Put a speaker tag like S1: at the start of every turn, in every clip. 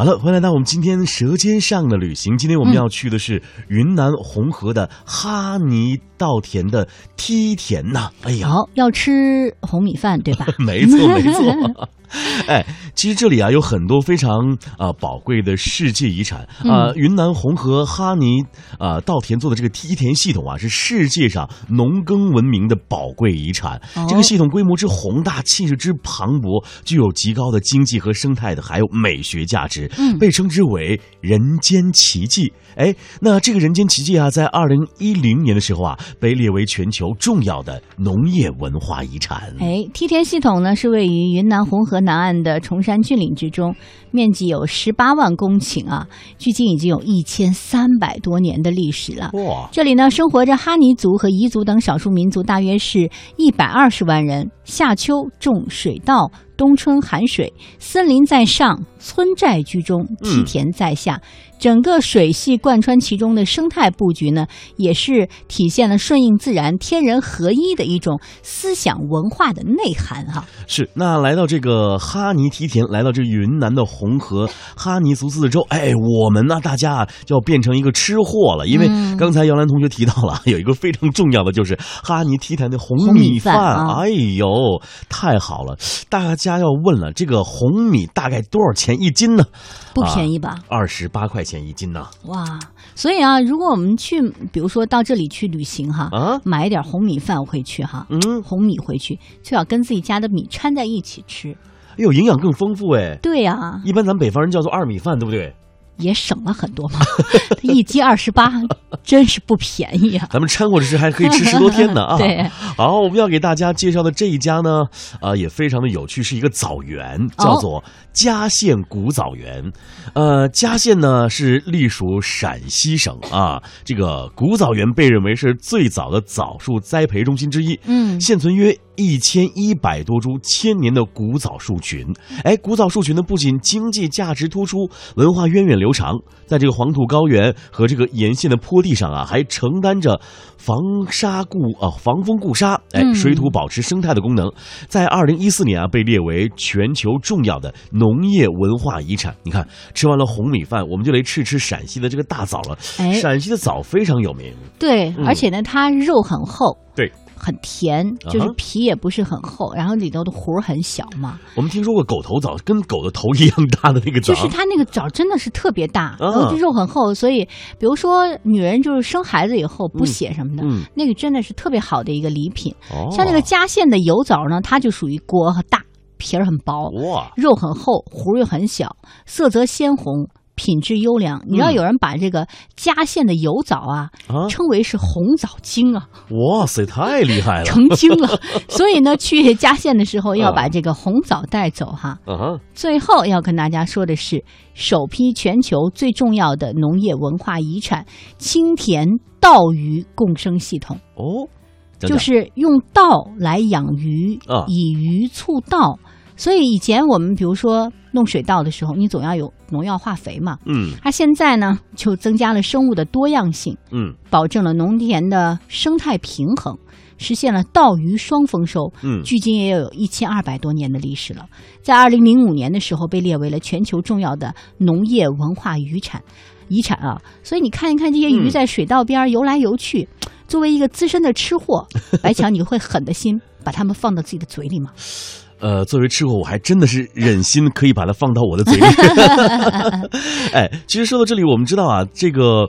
S1: 好了，回来到我们今天《舌尖上的旅行》，今天我们要去的是云南红河的哈尼稻田的梯田呐。哎呀，
S2: 好，要吃红米饭对吧？
S1: 没错，没错。哎，其实这里啊有很多非常啊宝贵的世界遗产啊。云南红河哈尼啊稻田做的这个梯田系统啊，是世界上农耕文明的宝贵遗产。这个系统规模之宏大，气势之磅礴，具有极高的经济和生态的，还有美学价值，嗯被称之为人间奇迹。哎，那这个人间奇迹啊，在二零一零年的时候啊，被列为全球重要的农业文化遗产。
S2: 哎，梯田系统呢，是位于云南红河。南岸的崇山峻岭之中，面积有十八万公顷啊，距今已经有一千三百多年的历史了。哇！这里呢，生活着哈尼族和彝族等少数民族，大约是一百二十万人。夏秋种水稻，冬春寒水，森林在上，村寨居中，梯田在下。整个水系贯穿其中的生态布局呢，也是体现了顺应自然、天人合一的一种思想文化的内涵哈。
S1: 是，那来到这个哈尼梯田，来到这云南的红河哈尼族自治州，哎，我们呢，大家就要变成一个吃货了，因为刚才姚兰同学提到了，有一个非常重要的就是哈尼梯田的红米饭，哎呦，太好了！大家要问了，这个红米大概多少钱一斤呢？
S2: 不便宜吧？
S1: 二十八块钱。钱一斤呢？
S2: 哇，所以啊，如果我们去，比如说到这里去旅行哈，啊，买一点红米饭回去哈，嗯，红米回去最好跟自己家的米掺在一起吃，
S1: 哎呦，营养更丰富哎。
S2: 对呀，
S1: 一般咱们北方人叫做二米饭，对不对？
S2: 也省了很多嘛，一斤二十八，真是不便宜啊！
S1: 咱们掺和着吃还可以吃十多天呢啊！
S2: 对，
S1: 好，我们要给大家介绍的这一家呢，啊，也非常的有趣，是一个枣园，叫做嘉县古枣园。呃，嘉县呢是隶属陕西省啊，这个古枣园被认为是最早的枣树栽培中心之一。嗯，现存约。一千一百多株千年的古枣树群，哎，古枣树群呢不仅经济价值突出，文化源远流长，在这个黄土高原和这个沿线的坡地上啊，还承担着防沙固啊防风固沙，哎，水土保持生态的功能。在二零一四年啊，被列为全球重要的农业文化遗产。你看，吃完了红米饭，我们就来吃吃陕西的这个大枣了。哎，陕西的枣非常有名。
S2: 对，而且呢，它肉很厚。
S1: 对。
S2: 很甜，就是皮也不是很厚，然后里头的核很小嘛。
S1: 我们听说过狗头枣，跟狗的头一样大的那个枣，
S2: 就是它那个枣真的是特别大，然后肉很厚，所以比如说女人就是生孩子以后补血什么的，那个真的是特别好的一个礼品。像那个嘉县的油枣呢，它就属于果大，皮儿很薄，肉很厚，核又很小，色泽鲜红。品质优良，你知道有人把这个嘉县的油枣啊称为是红枣精啊！
S1: 哇塞，太厉害了，
S2: 成精了。所以呢，去嘉县的时候要把这个红枣带走哈。最后要跟大家说的是，首批全球最重要的农业文化遗产——青田稻鱼共生系统哦，就是用稻来养鱼，以鱼促稻。所以以前我们比如说弄水稻的时候，你总要有农药化肥嘛。嗯，它现在呢就增加了生物的多样性，嗯，保证了农田的生态平衡，实现了稻鱼双丰收。嗯，距今也有一千二百多年的历史了。在二零零五年的时候被列为了全球重要的农业文化遗产，遗产啊。所以你看一看这些鱼在水稻边游来游去，作为一个资深的吃货，白强，你会狠的心把它们放到自己的嘴里吗？
S1: 呃，作为吃货，我还真的是忍心可以把它放到我的嘴里。哎，其实说到这里，我们知道啊，这个。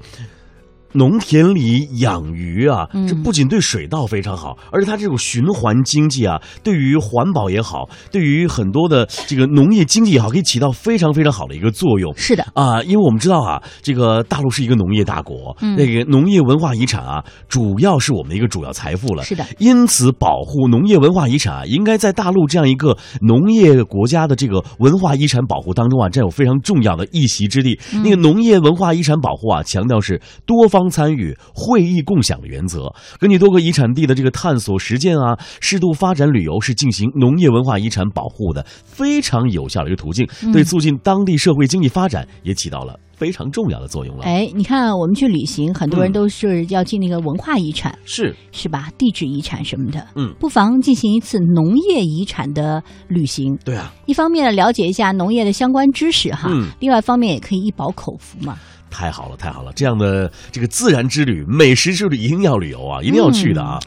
S1: 农田里养鱼啊，这不仅对水稻非常好，而且它这种循环经济啊，对于环保也好，对于很多的这个农业经济也好，可以起到非常非常好的一个作用。
S2: 是的
S1: 啊，因为我们知道啊，这个大陆是一个农业大国，那个农业文化遗产啊，主要是我们的一个主要财富了。
S2: 是的，
S1: 因此保护农业文化遗产啊，应该在大陆这样一个农业国家的这个文化遗产保护当中啊，占有非常重要的一席之地。那个农业文化遗产保护啊，强调是多方。双参与、会议共享的原则，根据多个遗产地的这个探索实践啊，适度发展旅游是进行农业文化遗产保护的非常有效的一个途径，对促进当地社会经济发展也起到了。非常重要的作用了。
S2: 哎，你看，我们去旅行，很多人都是要进那个文化遗产，
S1: 是
S2: 是吧？地质遗产什么的，
S1: 嗯，
S2: 不妨进行一次农业遗产的旅行。
S1: 对啊，
S2: 一方面，了解一下农业的相关知识哈，另外一方面也可以一饱口福嘛。
S1: 太好了，太好了，这样的这个自然之旅、美食之旅一定要旅游啊，一定要去的啊。